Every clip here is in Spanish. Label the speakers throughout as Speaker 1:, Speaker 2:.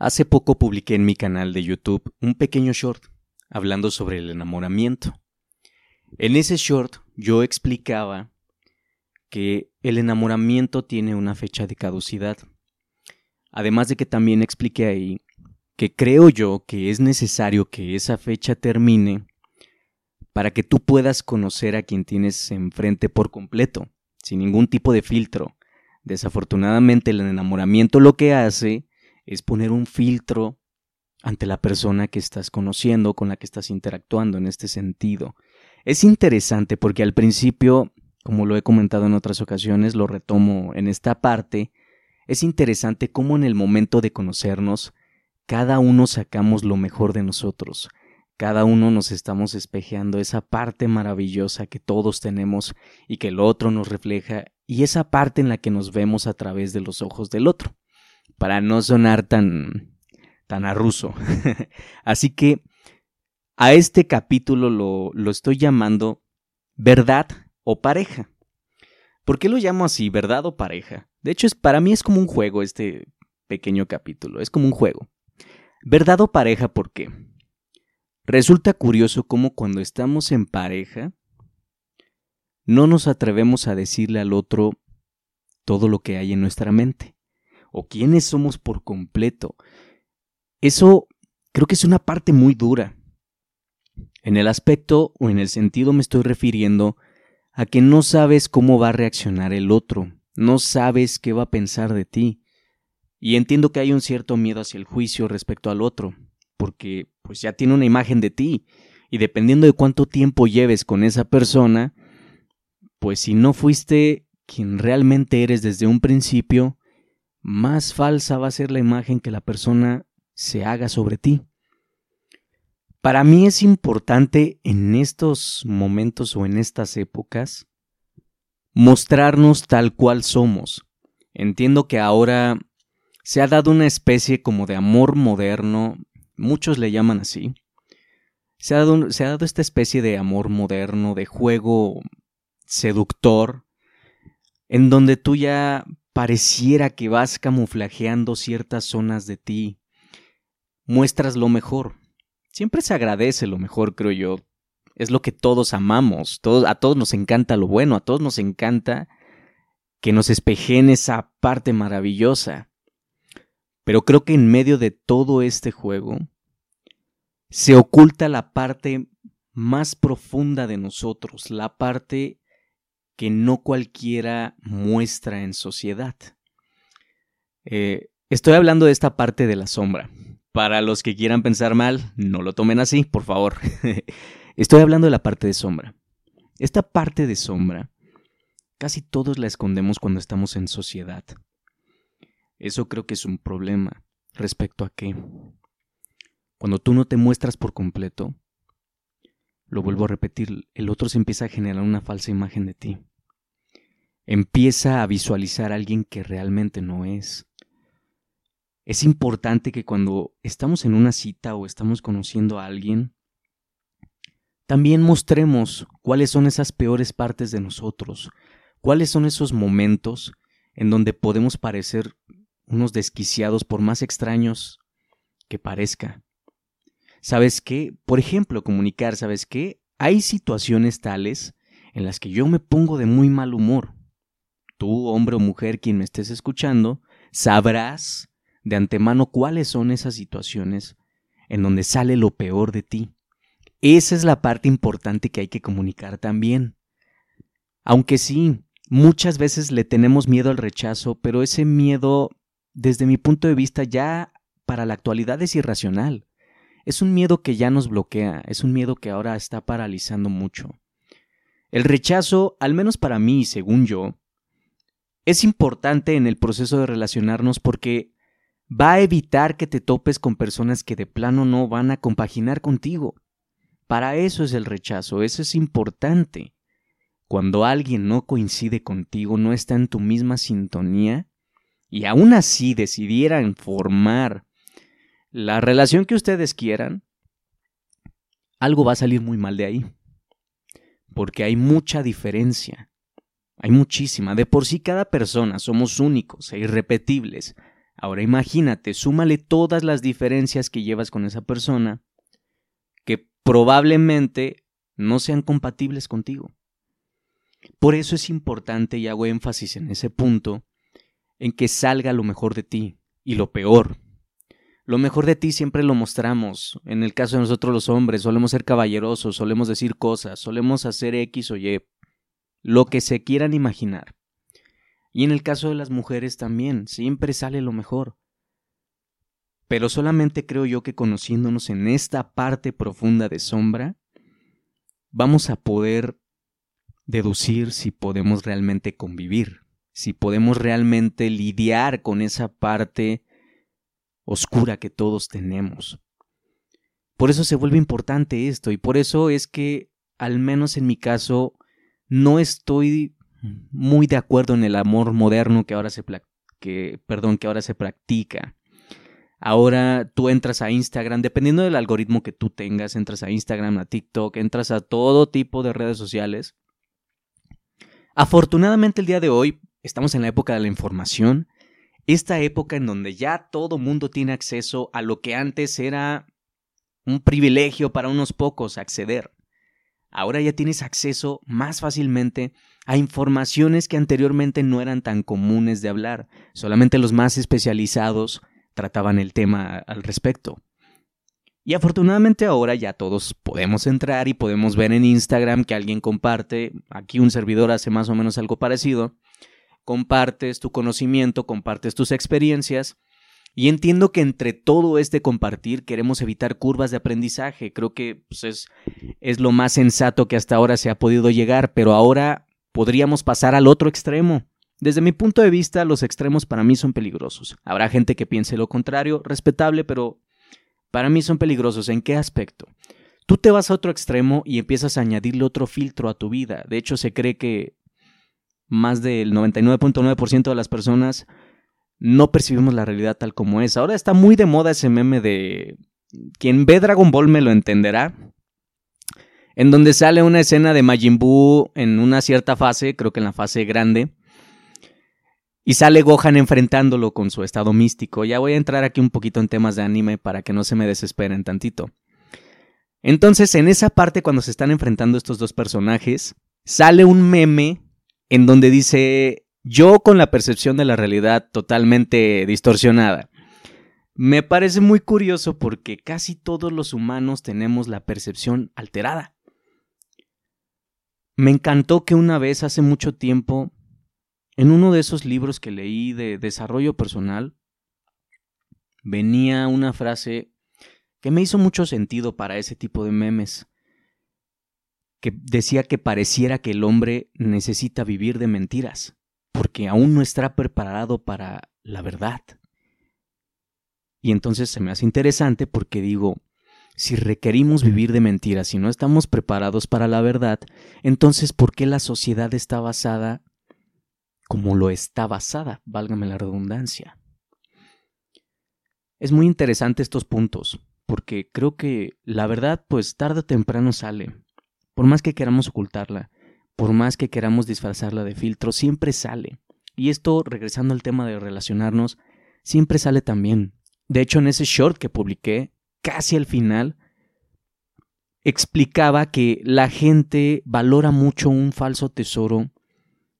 Speaker 1: Hace poco publiqué en mi canal de YouTube un pequeño short hablando sobre el enamoramiento. En ese short yo explicaba que el enamoramiento tiene una fecha de caducidad. Además de que también expliqué ahí que creo yo que es necesario que esa fecha termine para que tú puedas conocer a quien tienes enfrente por completo, sin ningún tipo de filtro. Desafortunadamente el enamoramiento lo que hace es poner un filtro ante la persona que estás conociendo, con la que estás interactuando en este sentido. Es interesante porque al principio, como lo he comentado en otras ocasiones, lo retomo en esta parte, es interesante cómo en el momento de conocernos, cada uno sacamos lo mejor de nosotros, cada uno nos estamos espejeando esa parte maravillosa que todos tenemos y que el otro nos refleja, y esa parte en la que nos vemos a través de los ojos del otro, para no sonar tan tan a ruso. Así que a este capítulo lo, lo estoy llamando verdad o pareja. ¿Por qué lo llamo así, verdad o pareja? De hecho, es, para mí es como un juego este pequeño capítulo, es como un juego. ¿Verdad o pareja por qué? Resulta curioso cómo cuando estamos en pareja no nos atrevemos a decirle al otro todo lo que hay en nuestra mente o quiénes somos por completo. Eso creo que es una parte muy dura. En el aspecto o en el sentido me estoy refiriendo a que no sabes cómo va a reaccionar el otro, no sabes qué va a pensar de ti. Y entiendo que hay un cierto miedo hacia el juicio respecto al otro, porque pues ya tiene una imagen de ti, y dependiendo de cuánto tiempo lleves con esa persona, pues si no fuiste quien realmente eres desde un principio, más falsa va a ser la imagen que la persona se haga sobre ti. Para mí es importante en estos momentos o en estas épocas mostrarnos tal cual somos. Entiendo que ahora se ha dado una especie como de amor moderno, muchos le llaman así. Se ha dado, se ha dado esta especie de amor moderno, de juego seductor, en donde tú ya pareciera que vas camuflajeando ciertas zonas de ti, muestras lo mejor. Siempre se agradece lo mejor, creo yo. Es lo que todos amamos, a todos nos encanta lo bueno, a todos nos encanta que nos espejen esa parte maravillosa. Pero creo que en medio de todo este juego se oculta la parte más profunda de nosotros, la parte que no cualquiera muestra en sociedad. Eh, estoy hablando de esta parte de la sombra. Para los que quieran pensar mal, no lo tomen así, por favor. estoy hablando de la parte de sombra. Esta parte de sombra, casi todos la escondemos cuando estamos en sociedad. Eso creo que es un problema. ¿Respecto a qué? Cuando tú no te muestras por completo, lo vuelvo a repetir, el otro se empieza a generar una falsa imagen de ti empieza a visualizar a alguien que realmente no es. Es importante que cuando estamos en una cita o estamos conociendo a alguien, también mostremos cuáles son esas peores partes de nosotros, cuáles son esos momentos en donde podemos parecer unos desquiciados por más extraños que parezca. ¿Sabes qué? Por ejemplo, comunicar, ¿sabes qué? Hay situaciones tales en las que yo me pongo de muy mal humor tú, hombre o mujer, quien me estés escuchando, sabrás de antemano cuáles son esas situaciones en donde sale lo peor de ti. Esa es la parte importante que hay que comunicar también. Aunque sí, muchas veces le tenemos miedo al rechazo, pero ese miedo, desde mi punto de vista, ya para la actualidad es irracional. Es un miedo que ya nos bloquea, es un miedo que ahora está paralizando mucho. El rechazo, al menos para mí, según yo, es importante en el proceso de relacionarnos porque va a evitar que te topes con personas que de plano no van a compaginar contigo. Para eso es el rechazo, eso es importante. Cuando alguien no coincide contigo, no está en tu misma sintonía, y aún así decidieran formar la relación que ustedes quieran, algo va a salir muy mal de ahí. Porque hay mucha diferencia. Hay muchísima. De por sí cada persona somos únicos e irrepetibles. Ahora imagínate, súmale todas las diferencias que llevas con esa persona que probablemente no sean compatibles contigo. Por eso es importante, y hago énfasis en ese punto, en que salga lo mejor de ti y lo peor. Lo mejor de ti siempre lo mostramos. En el caso de nosotros los hombres, solemos ser caballerosos, solemos decir cosas, solemos hacer X o Y, lo que se quieran imaginar. Y en el caso de las mujeres también, siempre sale lo mejor. Pero solamente creo yo que conociéndonos en esta parte profunda de sombra, vamos a poder deducir si podemos realmente convivir, si podemos realmente lidiar con esa parte oscura que todos tenemos. Por eso se vuelve importante esto y por eso es que, al menos en mi caso, no estoy muy de acuerdo en el amor moderno que ahora se, que, perdón, que ahora se practica. Ahora tú entras a Instagram, dependiendo del algoritmo que tú tengas, entras a Instagram, a TikTok, entras a todo tipo de redes sociales. Afortunadamente el día de hoy estamos en la época de la información, esta época en donde ya todo mundo tiene acceso a lo que antes era un privilegio para unos pocos acceder. Ahora ya tienes acceso más fácilmente a informaciones que anteriormente no eran tan comunes de hablar. Solamente los más especializados trataban el tema al respecto. Y afortunadamente ahora ya todos podemos entrar y podemos ver en Instagram que alguien comparte, aquí un servidor hace más o menos algo parecido, compartes tu conocimiento, compartes tus experiencias y entiendo que entre todo este compartir queremos evitar curvas de aprendizaje. Creo que pues, es, es lo más sensato que hasta ahora se ha podido llegar, pero ahora podríamos pasar al otro extremo. Desde mi punto de vista, los extremos para mí son peligrosos. Habrá gente que piense lo contrario, respetable, pero para mí son peligrosos. ¿En qué aspecto? Tú te vas a otro extremo y empiezas a añadirle otro filtro a tu vida. De hecho, se cree que más del 99.9% de las personas no percibimos la realidad tal como es. Ahora está muy de moda ese meme de... Quien ve Dragon Ball me lo entenderá. En donde sale una escena de Majin Buu en una cierta fase, creo que en la fase grande. Y sale Gohan enfrentándolo con su estado místico. Ya voy a entrar aquí un poquito en temas de anime para que no se me desesperen tantito. Entonces, en esa parte, cuando se están enfrentando estos dos personajes, sale un meme en donde dice yo con la percepción de la realidad totalmente distorsionada. Me parece muy curioso porque casi todos los humanos tenemos la percepción alterada. Me encantó que una vez hace mucho tiempo, en uno de esos libros que leí de desarrollo personal, venía una frase que me hizo mucho sentido para ese tipo de memes, que decía que pareciera que el hombre necesita vivir de mentiras porque aún no está preparado para la verdad. Y entonces se me hace interesante porque digo, si requerimos vivir de mentiras y no estamos preparados para la verdad, entonces ¿por qué la sociedad está basada como lo está basada, válgame la redundancia? Es muy interesante estos puntos, porque creo que la verdad pues tarde o temprano sale, por más que queramos ocultarla, por más que queramos disfrazarla de filtro, siempre sale. Y esto, regresando al tema de relacionarnos, siempre sale también. De hecho, en ese short que publiqué, casi al final, explicaba que la gente valora mucho un falso tesoro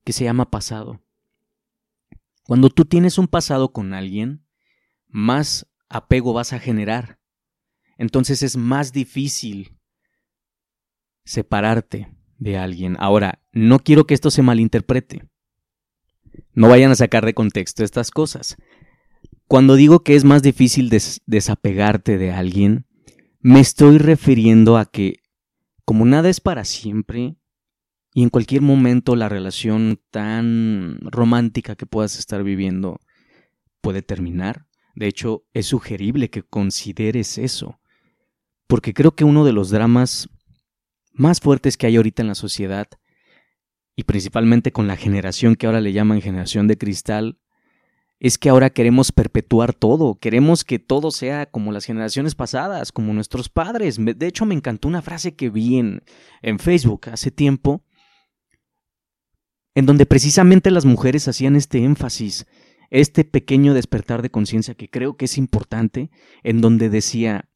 Speaker 1: que se llama pasado. Cuando tú tienes un pasado con alguien, más apego vas a generar. Entonces es más difícil separarte de alguien. Ahora, no quiero que esto se malinterprete. No vayan a sacar de contexto estas cosas. Cuando digo que es más difícil desapegarte de alguien, me estoy refiriendo a que, como nada es para siempre, y en cualquier momento la relación tan romántica que puedas estar viviendo puede terminar. De hecho, es sugerible que consideres eso, porque creo que uno de los dramas más fuertes que hay ahorita en la sociedad, y principalmente con la generación que ahora le llaman generación de cristal, es que ahora queremos perpetuar todo, queremos que todo sea como las generaciones pasadas, como nuestros padres. De hecho, me encantó una frase que vi en, en Facebook hace tiempo, en donde precisamente las mujeres hacían este énfasis este pequeño despertar de conciencia que creo que es importante, en donde decía,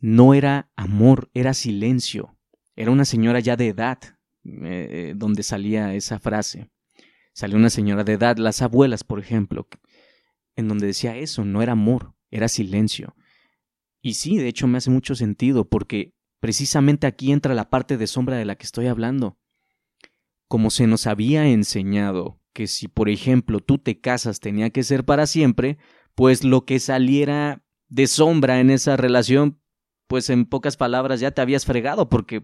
Speaker 1: no era amor, era silencio. Era una señora ya de edad, eh, donde salía esa frase. Salió una señora de edad, las abuelas, por ejemplo, en donde decía eso, no era amor, era silencio. Y sí, de hecho me hace mucho sentido, porque precisamente aquí entra la parte de sombra de la que estoy hablando. Como se nos había enseñado que si, por ejemplo, tú te casas tenía que ser para siempre, pues lo que saliera de sombra en esa relación, pues en pocas palabras ya te habías fregado porque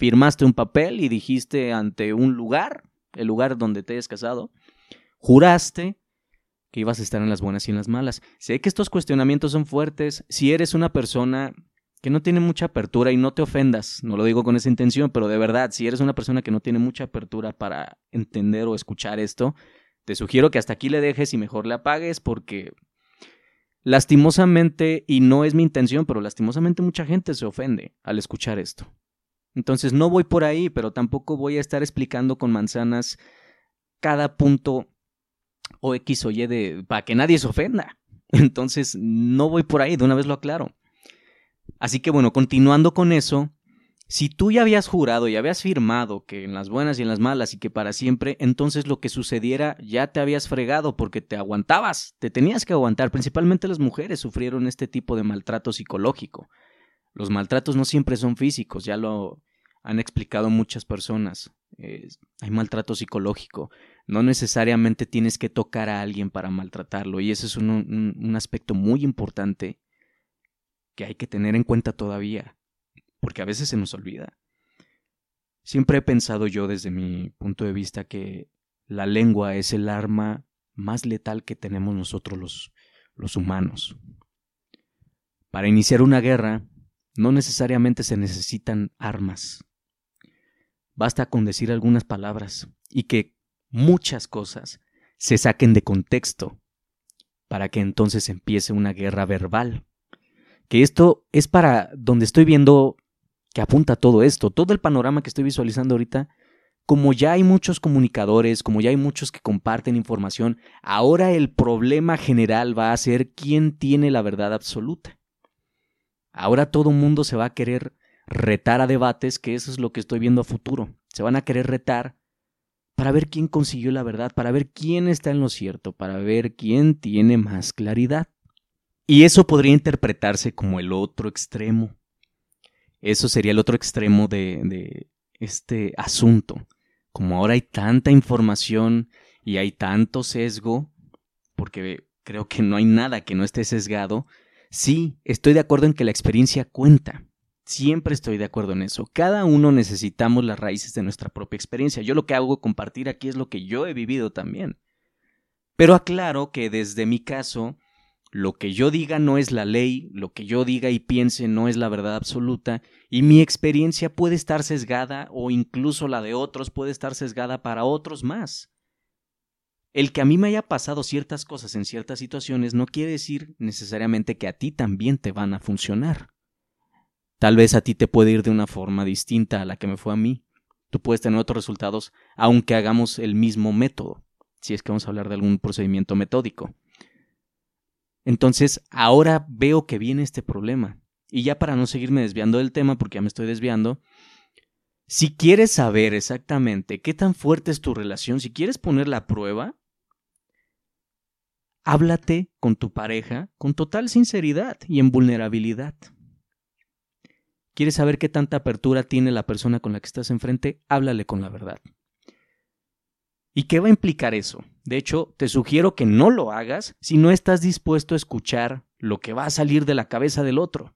Speaker 1: firmaste un papel y dijiste ante un lugar, el lugar donde te hayas casado, juraste que ibas a estar en las buenas y en las malas. Sé que estos cuestionamientos son fuertes. Si eres una persona que no tiene mucha apertura y no te ofendas, no lo digo con esa intención, pero de verdad, si eres una persona que no tiene mucha apertura para entender o escuchar esto, te sugiero que hasta aquí le dejes y mejor le apagues porque lastimosamente, y no es mi intención, pero lastimosamente mucha gente se ofende al escuchar esto. Entonces no voy por ahí, pero tampoco voy a estar explicando con manzanas cada punto o X o Y de para que nadie se ofenda. Entonces no voy por ahí, de una vez lo aclaro. Así que bueno, continuando con eso, si tú ya habías jurado y habías firmado que en las buenas y en las malas y que para siempre, entonces lo que sucediera ya te habías fregado porque te aguantabas, te tenías que aguantar. Principalmente las mujeres sufrieron este tipo de maltrato psicológico. Los maltratos no siempre son físicos, ya lo han explicado muchas personas. hay maltrato psicológico. No necesariamente tienes que tocar a alguien para maltratarlo y ese es un, un aspecto muy importante que hay que tener en cuenta todavía, porque a veces se nos olvida. Siempre he pensado yo desde mi punto de vista que la lengua es el arma más letal que tenemos nosotros los, los humanos. Para iniciar una guerra no necesariamente se necesitan armas. Basta con decir algunas palabras y que muchas cosas se saquen de contexto para que entonces empiece una guerra verbal. Que esto es para donde estoy viendo que apunta todo esto, todo el panorama que estoy visualizando ahorita. Como ya hay muchos comunicadores, como ya hay muchos que comparten información, ahora el problema general va a ser quién tiene la verdad absoluta. Ahora todo mundo se va a querer retar a debates, que eso es lo que estoy viendo a futuro. Se van a querer retar para ver quién consiguió la verdad, para ver quién está en lo cierto, para ver quién tiene más claridad. Y eso podría interpretarse como el otro extremo. Eso sería el otro extremo de este asunto. Como ahora hay tanta información y hay tanto sesgo, porque creo que no hay nada que no esté sesgado, Sí, estoy de acuerdo en que la experiencia cuenta. Siempre estoy de acuerdo en eso. Cada uno necesitamos las raíces de nuestra propia experiencia. Yo lo que hago compartir aquí es lo que yo he vivido también. Pero aclaro que desde mi caso, lo que yo diga no es la ley, lo que yo diga y piense no es la verdad absoluta, y mi experiencia puede estar sesgada o incluso la de otros puede estar sesgada para otros más. El que a mí me haya pasado ciertas cosas en ciertas situaciones no quiere decir necesariamente que a ti también te van a funcionar. Tal vez a ti te puede ir de una forma distinta a la que me fue a mí. Tú puedes tener otros resultados aunque hagamos el mismo método, si es que vamos a hablar de algún procedimiento metódico. Entonces, ahora veo que viene este problema. Y ya para no seguirme desviando del tema, porque ya me estoy desviando, si quieres saber exactamente qué tan fuerte es tu relación, si quieres ponerla a prueba, háblate con tu pareja con total sinceridad y en vulnerabilidad. ¿Quieres saber qué tanta apertura tiene la persona con la que estás enfrente? Háblale con la verdad. ¿Y qué va a implicar eso? De hecho, te sugiero que no lo hagas si no estás dispuesto a escuchar lo que va a salir de la cabeza del otro.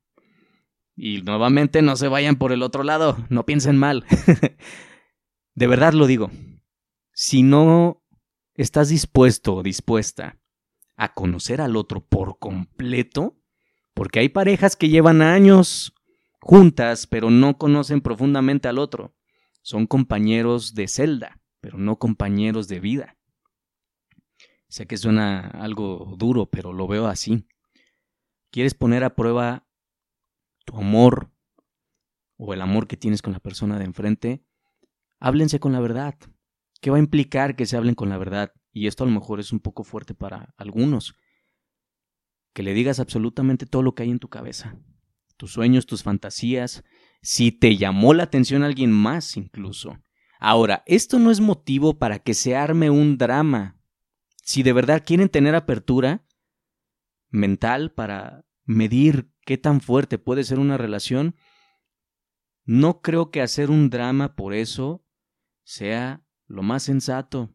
Speaker 1: Y nuevamente no se vayan por el otro lado, no piensen mal. de verdad lo digo. Si no estás dispuesto o dispuesta a conocer al otro por completo, porque hay parejas que llevan años juntas, pero no conocen profundamente al otro. Son compañeros de celda, pero no compañeros de vida. Sé que suena algo duro, pero lo veo así. ¿Quieres poner a prueba tu amor o el amor que tienes con la persona de enfrente? Háblense con la verdad. ¿Qué va a implicar que se hablen con la verdad? Y esto a lo mejor es un poco fuerte para algunos, que le digas absolutamente todo lo que hay en tu cabeza, tus sueños, tus fantasías, si te llamó la atención alguien más incluso. Ahora, esto no es motivo para que se arme un drama. Si de verdad quieren tener apertura mental para medir qué tan fuerte puede ser una relación, no creo que hacer un drama por eso sea lo más sensato.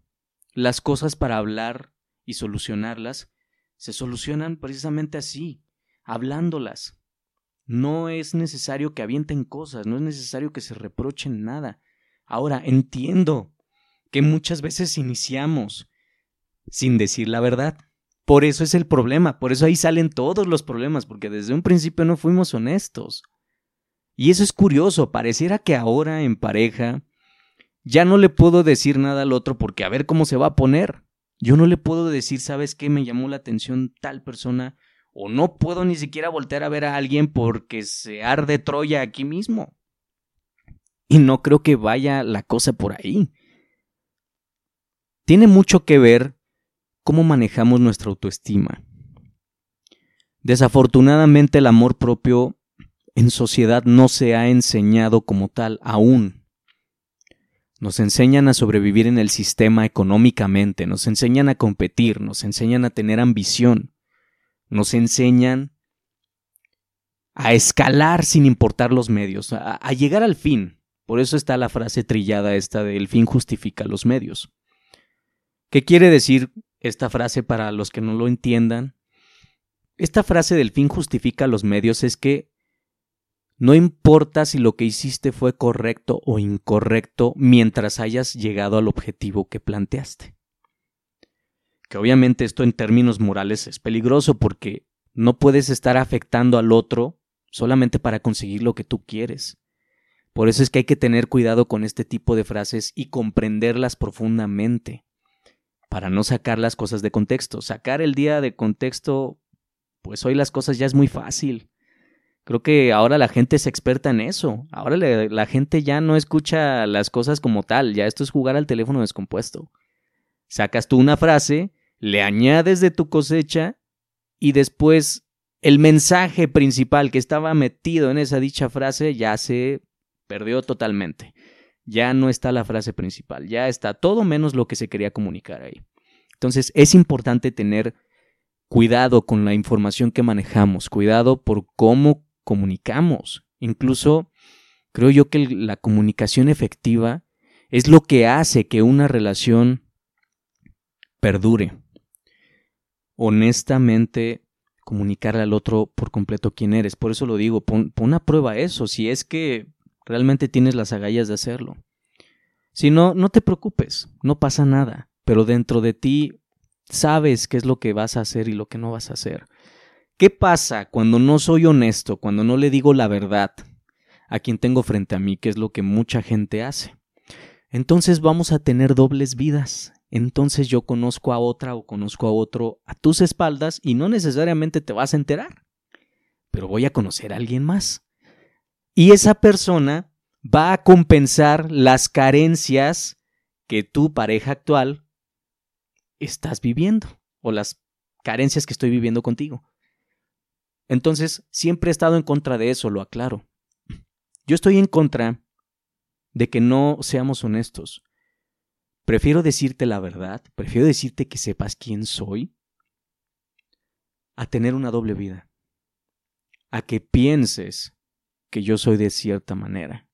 Speaker 1: Las cosas para hablar y solucionarlas se solucionan precisamente así, hablándolas. No es necesario que avienten cosas, no es necesario que se reprochen nada. Ahora, entiendo que muchas veces iniciamos sin decir la verdad. Por eso es el problema, por eso ahí salen todos los problemas, porque desde un principio no fuimos honestos. Y eso es curioso, pareciera que ahora en pareja ya no le puedo decir nada al otro porque a ver cómo se va a poner. Yo no le puedo decir, ¿sabes qué? Me llamó la atención tal persona. O no puedo ni siquiera voltear a ver a alguien porque se arde Troya aquí mismo. Y no creo que vaya la cosa por ahí. Tiene mucho que ver cómo manejamos nuestra autoestima. Desafortunadamente el amor propio en sociedad no se ha enseñado como tal aún. Nos enseñan a sobrevivir en el sistema económicamente, nos enseñan a competir, nos enseñan a tener ambición, nos enseñan a escalar sin importar los medios, a, llegar al fin. Por eso está la frase trillada esta de el fin justifica los medios. ¿Qué quiere decir esta frase para los que no lo entiendan? Esta frase del fin justifica los medios es que no importa si lo que hiciste fue correcto o incorrecto mientras hayas llegado al objetivo que planteaste. Que obviamente esto en términos morales es peligroso porque no puedes estar afectando al otro solamente para conseguir lo que tú quieres. Por eso es que hay que tener cuidado con este tipo de frases y comprenderlas profundamente, para no sacar las cosas de contexto. Sacar el día de contexto, pues hoy las cosas ya es muy fácil. Creo que ahora la gente es experta en eso. Ahora la gente ya no escucha las cosas como tal, ya esto es jugar al teléfono descompuesto. Sacas tú una frase, le añades de tu cosecha y después el mensaje principal que estaba metido en esa dicha frase ya se perdió totalmente. Ya no está la frase principal, ya está todo menos lo que se quería comunicar ahí. Entonces es importante tener cuidado con la información que manejamos, cuidado por cómo comunicamos. Incluso creo yo que la comunicación efectiva es lo que hace que una relación perdure. Honestamente, comunicarle al otro por completo quién eres. Por eso lo digo, pon, a prueba eso, si es que realmente tienes las agallas de hacerlo. Si no, no te preocupes, no pasa nada, pero dentro de ti sabes qué es lo que vas a hacer y lo que no vas a hacer. ¿Qué pasa cuando no soy honesto, cuando no le digo la verdad a quien tengo frente a mí, que es lo que mucha gente hace? Entonces vamos a tener dobles vidas. Entonces yo conozco a otra o conozco a otro a tus espaldas y no necesariamente te vas a enterar, pero voy a conocer a alguien más. Y esa persona va a compensar las carencias que tu pareja actual estás viviendo o las carencias que estoy viviendo contigo. Entonces, siempre he estado en contra de eso, lo aclaro. Yo estoy en contra de que no seamos honestos. Prefiero decirte la verdad, prefiero decirte que sepas quién soy, a tener una doble vida, a que pienses que yo soy de cierta manera.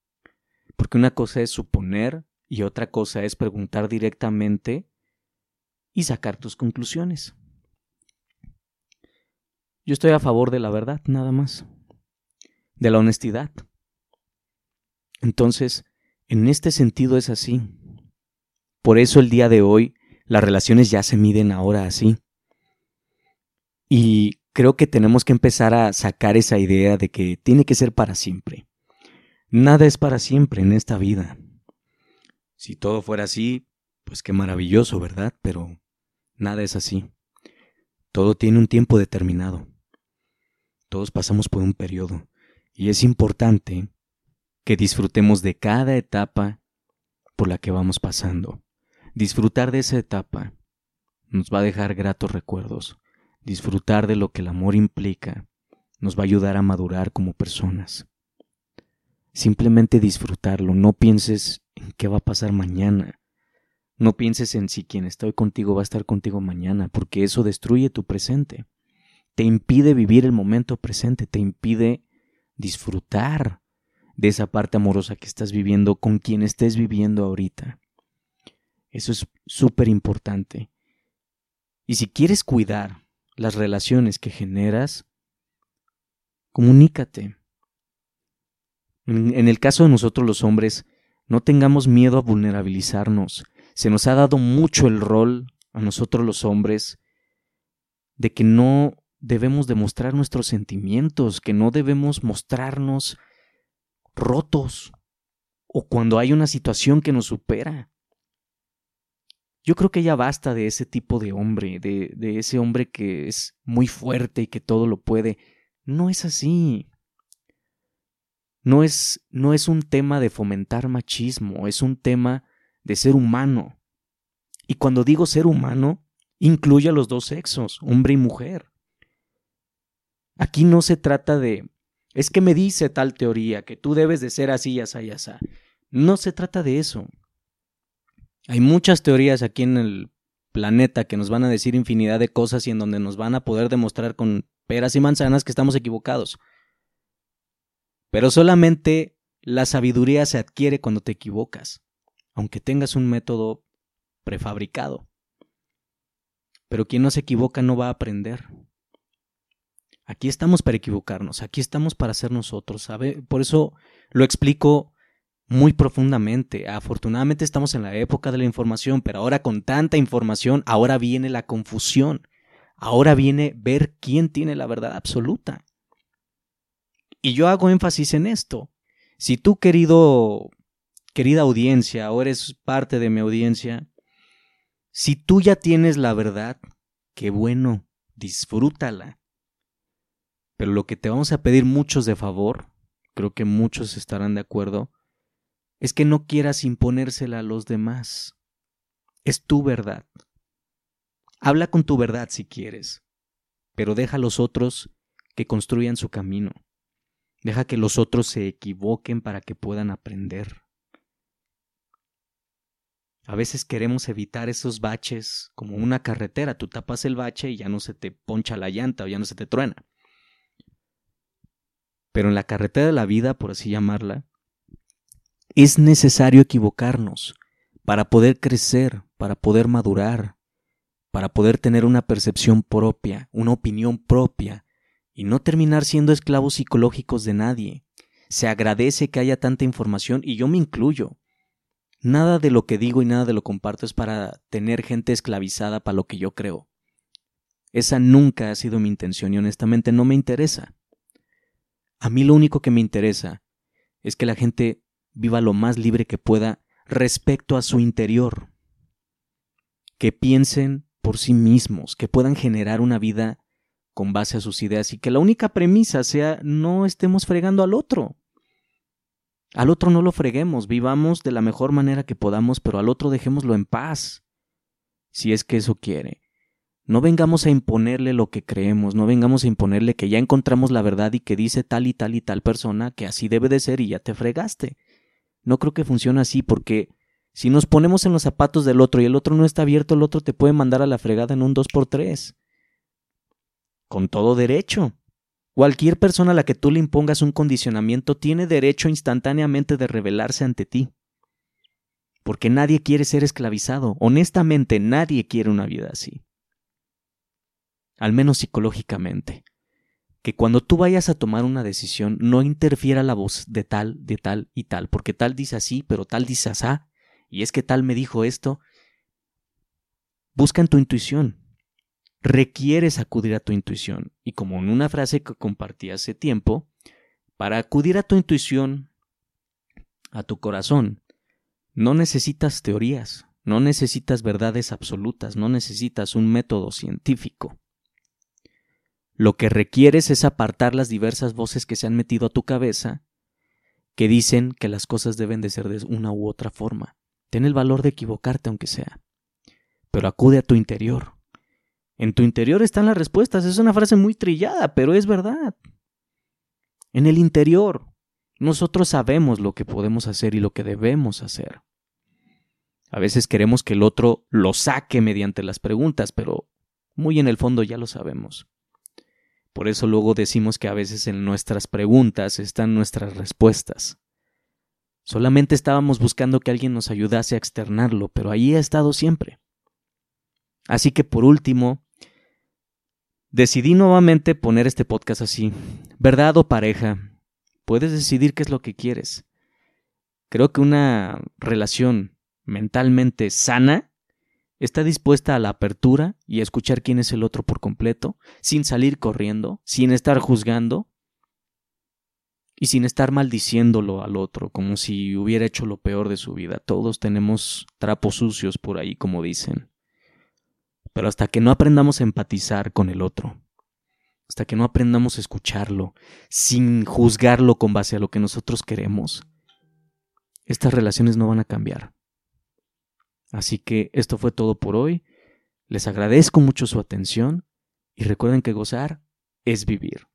Speaker 1: Porque una cosa es suponer y otra cosa es preguntar directamente y sacar tus conclusiones. Yo estoy a favor de la verdad, nada más. De la honestidad. Entonces, en este sentido es así. Por eso el día de hoy las relaciones ya se miden ahora así. Y creo que tenemos que empezar a sacar esa idea de que tiene que ser para siempre. Nada es para siempre en esta vida. Si todo fuera así, pues qué maravilloso, ¿verdad? Pero nada es así. Todo tiene un tiempo determinado. Todos pasamos por un periodo y es importante que disfrutemos de cada etapa por la que vamos pasando. Disfrutar de esa etapa nos va a dejar gratos recuerdos. Disfrutar de lo que el amor implica nos va a ayudar a madurar como personas. Simplemente disfrutarlo, no pienses en qué va a pasar mañana. No pienses en si quien está hoy contigo va a estar contigo mañana, porque eso destruye tu presente. Te impide vivir el momento presente, te impide disfrutar de esa parte amorosa que estás viviendo con quien estés viviendo ahorita. Eso es súper importante. Y si quieres cuidar las relaciones que generas, comunícate. En, el caso de nosotros los hombres, no tengamos miedo a vulnerabilizarnos. Se nos ha dado mucho el rol a nosotros los hombres de que no debemos demostrar nuestros sentimientos, que no debemos mostrarnos rotos o cuando hay una situación que nos supera. Yo creo que ya basta de ese tipo de hombre, de, de ese hombre que es muy fuerte y que todo lo puede. No es así. No es, no es un tema de fomentar machismo, es un tema de ser humano. Y cuando digo ser humano, incluye a los dos sexos, hombre y mujer. Aquí no se trata de es que me dice tal teoría que tú debes de ser así, así, así. No se trata de eso. Hay muchas teorías aquí en el planeta que nos van a decir infinidad de cosas y en donde nos van a poder demostrar con peras y manzanas que estamos equivocados. Pero solamente la sabiduría se adquiere cuando te equivocas, aunque tengas un método prefabricado. Pero quien no se equivoca no va a aprender. Aquí estamos para equivocarnos, aquí estamos para ser nosotros, ¿sabe? Por eso lo explico muy profundamente. Afortunadamente estamos en la época de la información, pero ahora con tanta información, ahora viene la confusión. Ahora viene ver quién tiene la verdad absoluta. Y yo hago énfasis en esto. Si tú, querido, querida audiencia, o eres parte de mi audiencia, si tú ya tienes la verdad, qué bueno, disfrútala. Pero lo que te vamos a pedir muchos de favor, creo que muchos estarán de acuerdo, es que no quieras imponérsela a los demás. Es tu verdad. Habla con tu verdad si quieres, pero deja a los otros que construyan su camino. Deja que los otros se equivoquen para que puedan aprender. A veces queremos evitar esos baches como una carretera. Tú tapas el bache y ya no se te poncha la llanta o ya no se te truena. Pero en la carretera de la vida, por así llamarla, es necesario equivocarnos para poder crecer, para poder madurar, para poder tener una percepción propia, una opinión propia, y no terminar siendo esclavos psicológicos de nadie. Se agradece que haya tanta información y yo me incluyo. Nada de lo que digo y nada de lo comparto es para tener gente esclavizada para lo que yo creo. Esa nunca ha sido mi intención y honestamente no me interesa. A mí lo único que me interesa es que la gente viva lo más libre que pueda respecto a su interior. Que piensen por sí mismos, que puedan generar una vida con base a sus ideas y que la única premisa sea no estemos fregando al otro. Al otro no lo freguemos, vivamos de la mejor manera que podamos, pero al otro dejémoslo en paz, si es que eso quiere. No vengamos a imponerle lo que creemos, no vengamos a imponerle que ya encontramos la verdad y que dice tal y tal y tal persona que así debe de ser y ya te fregaste. No creo que funcione así porque si nos ponemos en los zapatos del otro y el otro no está abierto, el otro te puede mandar a la fregada en un 2x3. Con todo derecho. Cualquier persona a la que tú le impongas un condicionamiento tiene derecho instantáneamente de rebelarse ante ti. Porque nadie quiere ser esclavizado. Honestamente, nadie quiere una vida así al menos psicológicamente, que cuando tú vayas a tomar una decisión no interfiera la voz de tal, de tal y tal, porque tal dice así, pero tal dice asá, y es que tal me dijo esto. Busca en tu intuición. Requieres acudir a tu intuición. Y como en una frase que compartí hace tiempo, para acudir a tu intuición, a tu corazón, no necesitas teorías, no necesitas verdades absolutas, no necesitas un método científico. Lo que requieres es apartar las diversas voces que se han metido a tu cabeza que dicen que las cosas deben de ser de una u otra forma. Ten el valor de equivocarte aunque sea. Pero acude a tu interior. En tu interior están las respuestas. Es una frase muy trillada, pero es verdad. En el interior, nosotros sabemos lo que podemos hacer y lo que debemos hacer. A veces queremos que el otro lo saque mediante las preguntas, pero muy en el fondo ya lo sabemos. Por eso luego decimos que a veces en nuestras preguntas están nuestras respuestas. Solamente estábamos buscando que alguien nos ayudase a externarlo, pero ahí ha estado siempre. Así que por último, decidí nuevamente poner este podcast así. ¿Verdad o pareja? Puedes decidir qué es lo que quieres. Creo que una relación mentalmente sana está dispuesta a la apertura y a escuchar quién es el otro por completo, sin salir corriendo, sin estar juzgando y sin estar maldiciéndolo al otro como si hubiera hecho lo peor de su vida. Todos tenemos trapos sucios por ahí, como dicen. Pero hasta que no aprendamos a empatizar con el otro, hasta que no aprendamos a escucharlo, sin juzgarlo con base a lo que nosotros queremos, estas relaciones no van a cambiar. Así que esto fue todo por hoy. Les agradezco mucho su atención y recuerden que gozar es vivir.